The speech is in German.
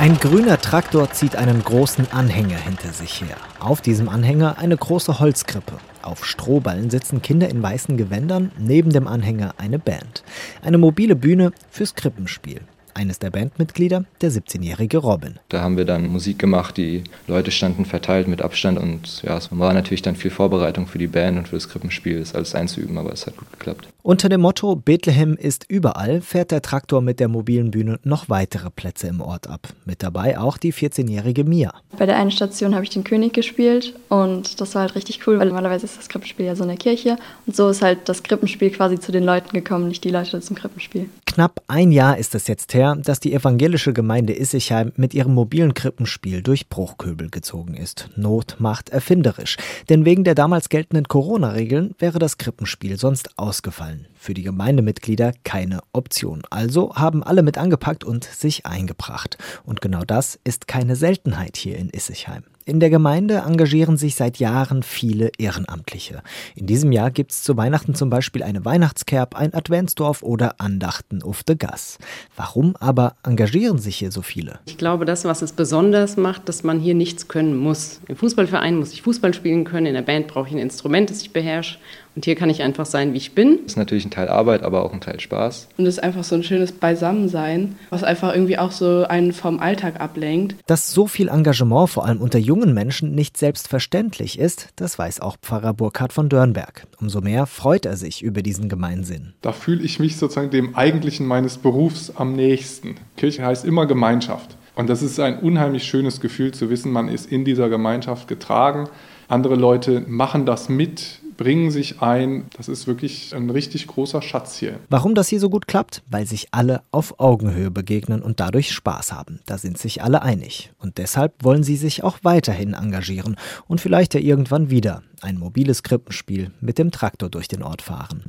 Ein grüner Traktor zieht einen großen Anhänger hinter sich her. Auf diesem Anhänger eine große Holzkrippe. Auf Strohballen sitzen Kinder in weißen Gewändern, neben dem Anhänger eine Band. Eine mobile Bühne fürs Krippenspiel. Eines der Bandmitglieder, der 17-jährige Robin. Da haben wir dann Musik gemacht, die Leute standen verteilt mit Abstand und ja, es war natürlich dann viel Vorbereitung für die Band und für das Krippenspiel, das alles einzuüben, aber es hat gut geklappt. Unter dem Motto Bethlehem ist überall fährt der Traktor mit der mobilen Bühne noch weitere Plätze im Ort ab. Mit dabei auch die 14-jährige Mia. Bei der einen Station habe ich den König gespielt und das war halt richtig cool, weil normalerweise ist das Krippenspiel ja so in der Kirche und so ist halt das Krippenspiel quasi zu den Leuten gekommen, nicht die Leute zum Krippenspiel. Knapp ein Jahr ist es jetzt her, dass die evangelische Gemeinde Issichheim mit ihrem mobilen Krippenspiel durch Bruchköbel gezogen ist. Not macht erfinderisch. Denn wegen der damals geltenden Corona-Regeln wäre das Krippenspiel sonst ausgefallen. Für die Gemeindemitglieder keine Option. Also haben alle mit angepackt und sich eingebracht. Und genau das ist keine Seltenheit hier in Issichheim. In der Gemeinde engagieren sich seit Jahren viele Ehrenamtliche. In diesem Jahr gibt es zu Weihnachten zum Beispiel eine Weihnachtskerb, ein Adventsdorf oder Andachten auf de Gas. Warum aber engagieren sich hier so viele? Ich glaube, das, was es besonders macht, dass man hier nichts können muss. Im Fußballverein muss ich Fußball spielen können, in der Band brauche ich ein Instrument, das ich beherrsche. Und hier kann ich einfach sein, wie ich bin. Das ist natürlich ein Teil Arbeit, aber auch ein Teil Spaß. Und es ist einfach so ein schönes Beisammensein, was einfach irgendwie auch so einen vom Alltag ablenkt. Dass so viel Engagement vor allem unter jungen Menschen nicht selbstverständlich ist, das weiß auch Pfarrer Burkhard von Dörnberg. Umso mehr freut er sich über diesen Gemeinsinn. Da fühle ich mich sozusagen dem Eigentlichen meines Berufs am nächsten. Kirche heißt immer Gemeinschaft. Und das ist ein unheimlich schönes Gefühl zu wissen, man ist in dieser Gemeinschaft getragen. Andere Leute machen das mit, bringen sich ein. Das ist wirklich ein richtig großer Schatz hier. Warum das hier so gut klappt? Weil sich alle auf Augenhöhe begegnen und dadurch Spaß haben. Da sind sich alle einig. Und deshalb wollen sie sich auch weiterhin engagieren und vielleicht ja irgendwann wieder ein mobiles Krippenspiel mit dem Traktor durch den Ort fahren.